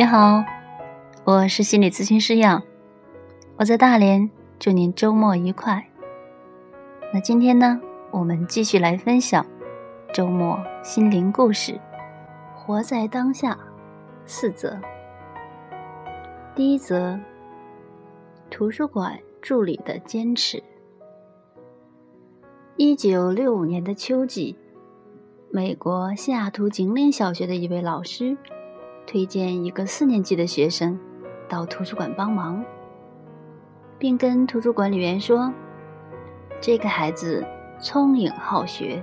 你好，我是心理咨询师杨，我在大连，祝您周末愉快。那今天呢，我们继续来分享周末心灵故事，活在当下四则。第一则，图书馆助理的坚持。一九六五年的秋季，美国西雅图景岭小学的一位老师。推荐一个四年级的学生到图书馆帮忙，并跟图书管理员说：“这个孩子聪颖好学。”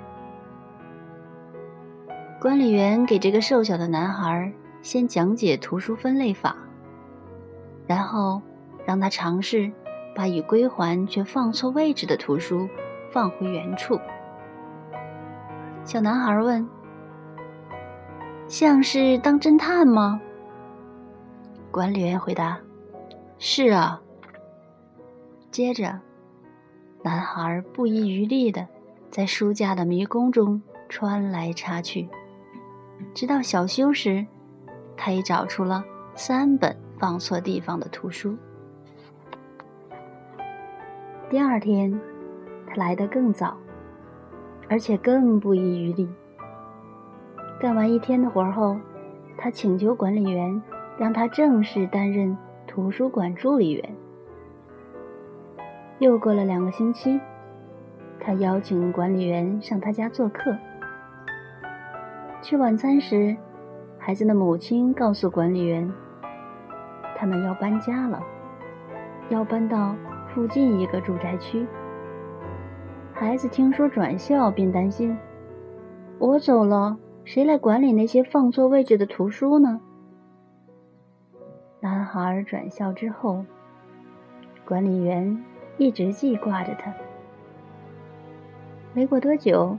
管理员给这个瘦小的男孩先讲解图书分类法，然后让他尝试把已归还却放错位置的图书放回原处。小男孩问。像是当侦探吗？管理员回答：“是啊。”接着，男孩不遗余力的在书架的迷宫中穿来插去，直到小休时，他已找出了三本放错地方的图书。第二天，他来得更早，而且更不遗余力。干完一天的活后，他请求管理员让他正式担任图书馆助理员。又过了两个星期，他邀请管理员上他家做客。吃晚餐时，孩子的母亲告诉管理员，他们要搬家了，要搬到附近一个住宅区。孩子听说转校，便担心：“我走了。”谁来管理那些放错位置的图书呢？男孩转校之后，管理员一直记挂着他。没过多久，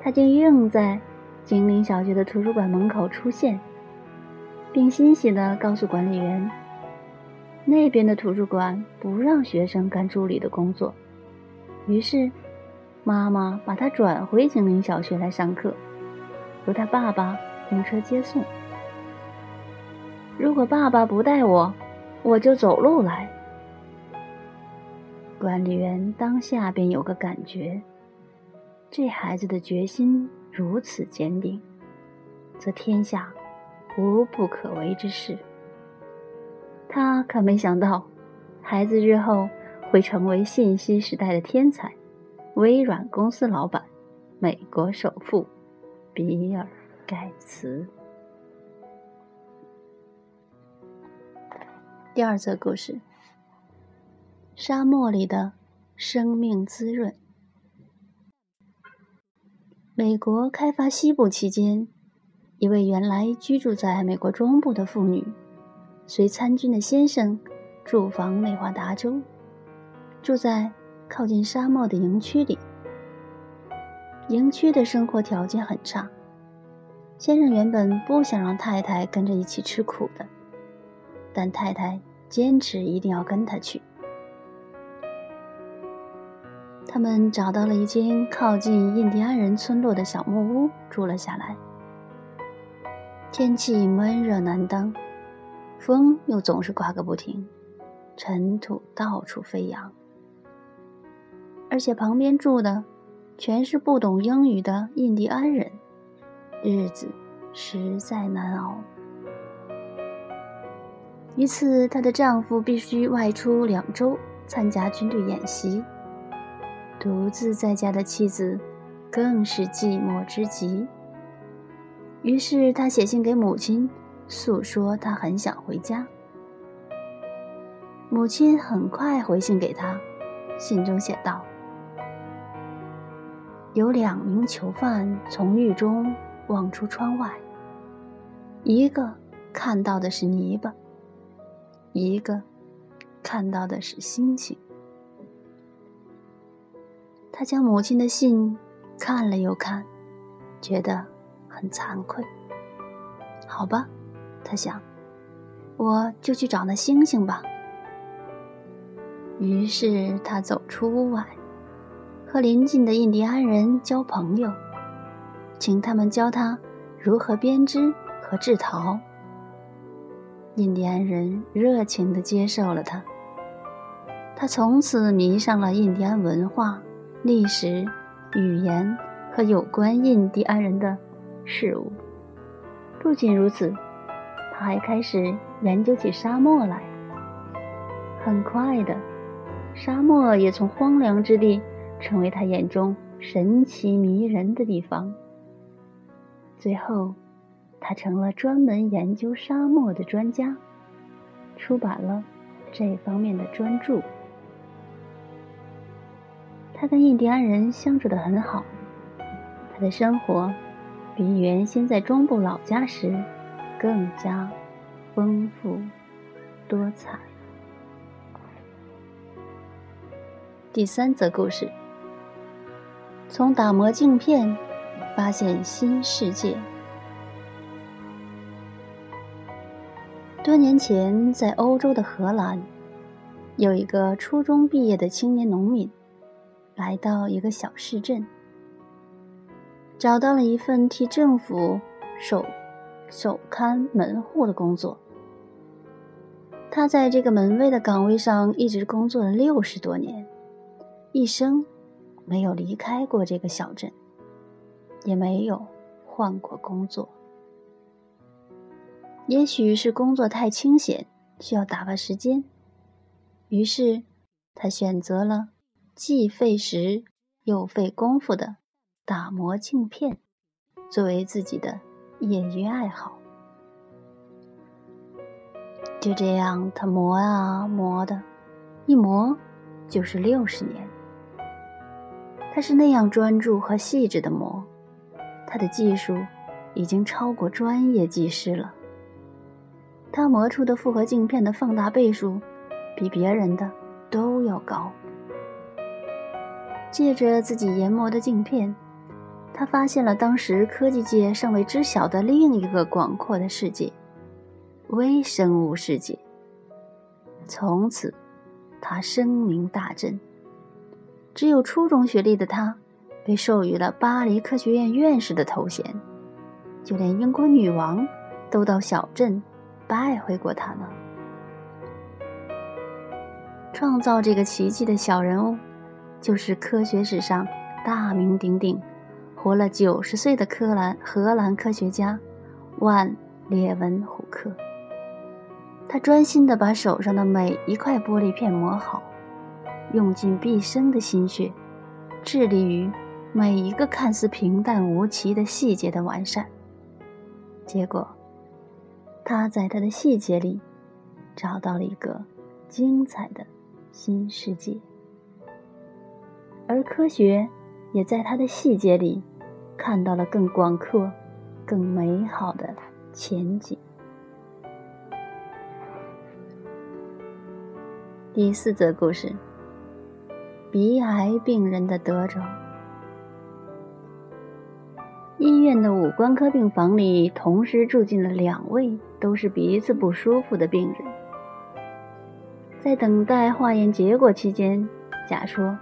他竟硬在精灵小学的图书馆门口出现，并欣喜地告诉管理员：“那边的图书馆不让学生干助理的工作。”于是，妈妈把他转回精灵小学来上课。由他爸爸用车接送。如果爸爸不带我，我就走路来。管理员当下便有个感觉：这孩子的决心如此坚定，则天下无不可为之事。他可没想到，孩子日后会成为信息时代的天才，微软公司老板，美国首富。比尔·盖茨。第二则故事：沙漠里的生命滋润。美国开发西部期间，一位原来居住在美国中部的妇女，随参军的先生驻防内华达州，住在靠近沙漠的营区里。营区的生活条件很差。先生原本不想让太太跟着一起吃苦的，但太太坚持一定要跟他去。他们找到了一间靠近印第安人村落的小木屋住了下来。天气闷热难当，风又总是刮个不停，尘土到处飞扬，而且旁边住的。全是不懂英语的印第安人，日子实在难熬。一次，她的丈夫必须外出两周参加军队演习，独自在家的妻子更是寂寞之极。于是，她写信给母亲，诉说她很想回家。母亲很快回信给她，信中写道。有两名囚犯从狱中望出窗外，一个看到的是泥巴，一个看到的是星星。他将母亲的信看了又看，觉得很惭愧。好吧，他想，我就去找那星星吧。于是他走出屋外。和邻近的印第安人交朋友，请他们教他如何编织和制陶。印第安人热情地接受了他。他从此迷上了印第安文化、历史、语言和有关印第安人的事物。不仅如此，他还开始研究起沙漠来。很快的，沙漠也从荒凉之地成为他眼中神奇迷人的地方。最后，他成了专门研究沙漠的专家，出版了这方面的专著。他跟印第安人相处得很好，他的生活比原先在中部老家时更加丰富多彩。第三则故事：从打磨镜片发现新世界。多年前，在欧洲的荷兰，有一个初中毕业的青年农民。来到一个小市镇，找到了一份替政府守守看门户的工作。他在这个门卫的岗位上一直工作了六十多年，一生没有离开过这个小镇，也没有换过工作。也许是工作太清闲，需要打发时间，于是他选择了。既费时又费功夫的打磨镜片，作为自己的业余爱好。就这样，他磨啊磨的，一磨就是六十年。他是那样专注和细致的磨，他的技术已经超过专业技师了。他磨出的复合镜片的放大倍数，比别人的都要高。借着自己研磨的镜片，他发现了当时科技界尚未知晓的另一个广阔的世界——微生物世界。从此，他声名大振。只有初中学历的他，被授予了巴黎科学院院士的头衔。就连英国女王都到小镇拜会过他呢。创造这个奇迹的小人物。就是科学史上大名鼎鼎、活了九十岁的科兰荷兰科学家万列文虎克。他专心地把手上的每一块玻璃片磨好，用尽毕生的心血，致力于每一个看似平淡无奇的细节的完善。结果，他在他的细节里找到了一个精彩的新世界。而科学也在他的细节里看到了更广阔、更美好的前景。第四则故事：鼻癌病人的得着。医院的五官科病房里同时住进了两位都是鼻子不舒服的病人。在等待化验结果期间，甲说。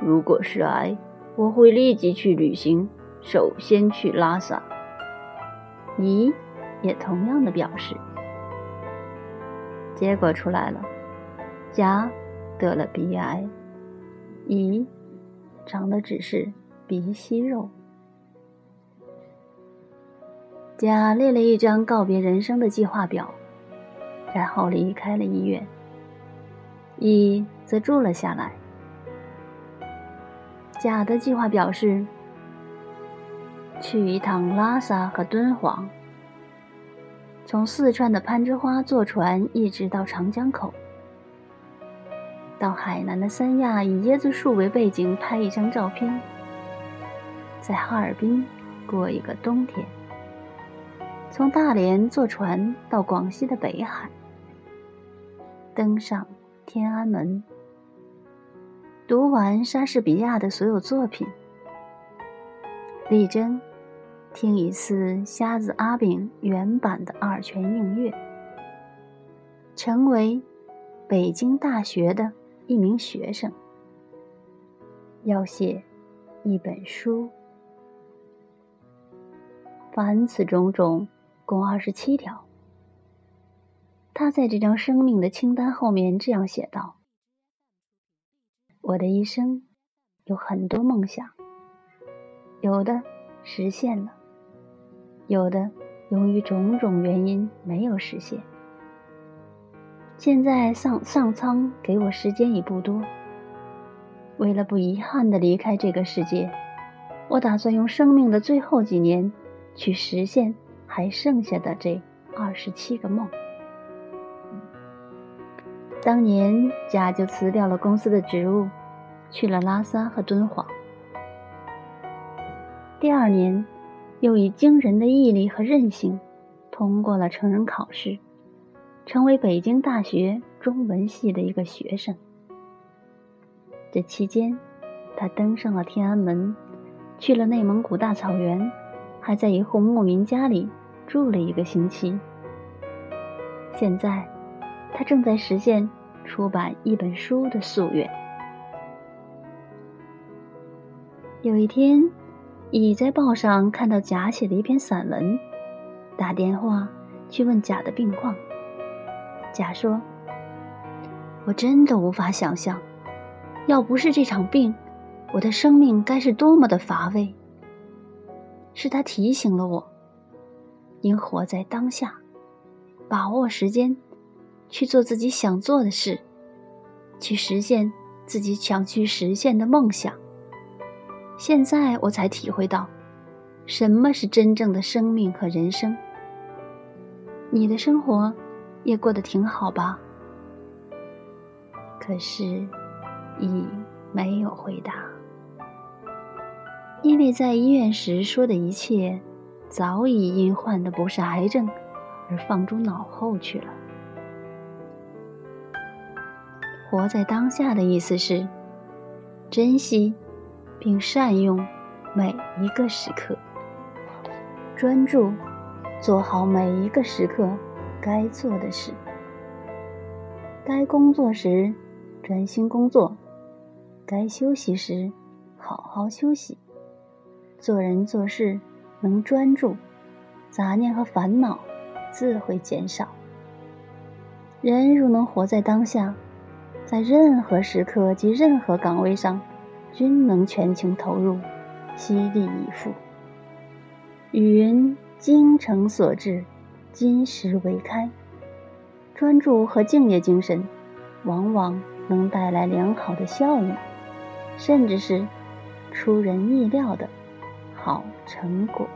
如果是癌，我会立即去旅行，首先去拉萨。乙也同样的表示。结果出来了，甲得了鼻癌，乙长的只是鼻息肉。甲列了一张告别人生的计划表，然后离开了医院。乙则住了下来。甲的计划表示，去一趟拉萨和敦煌，从四川的攀枝花坐船一直到长江口，到海南的三亚以椰子树为背景拍一张照片，在哈尔滨过一个冬天，从大连坐船到广西的北海，登上天安门。读完莎士比亚的所有作品，力争听一次瞎子阿炳原版的二泉映月，成为北京大学的一名学生，要写一本书。凡此种种，共二十七条。他在这张生命的清单后面这样写道：“我的一生有很多梦想，有的实现了，有的由于种种原因没有实现。现在上上苍给我时间已不多，为了不遗憾的离开这个世界。”我打算用生命的最后几年，去实现还剩下的这二十七个梦。当年，甲就辞掉了公司的职务，去了拉萨和敦煌。第二年，又以惊人的毅力和韧性，通过了成人考试，成为北京大学中文系的一个学生。这期间，他登上了天安门。去了内蒙古大草原，还在一户牧民家里住了一个星期。现在，他正在实现出版一本书的夙愿。有一天，乙在报上看到甲写的一篇散文，打电话去问甲的病况。甲说：“我真的无法想象，要不是这场病。”我的生命该是多么的乏味！是他提醒了我，应活在当下，把握时间，去做自己想做的事，去实现自己想去实现的梦想。现在我才体会到，什么是真正的生命和人生。你的生活也过得挺好吧？可是，乙没有回答。因为在医院时说的一切，早已因患的不是癌症而放诸脑后去了。活在当下的意思是，珍惜并善用每一个时刻，专注做好每一个时刻该做的事。该工作时专心工作，该休息时好好休息。做人做事能专注，杂念和烦恼自会减少。人如能活在当下，在任何时刻及任何岗位上，均能全情投入，悉力以赴。语云：“精诚所至，金石为开。”专注和敬业精神，往往能带来良好的效益，甚至是出人意料的。好成果。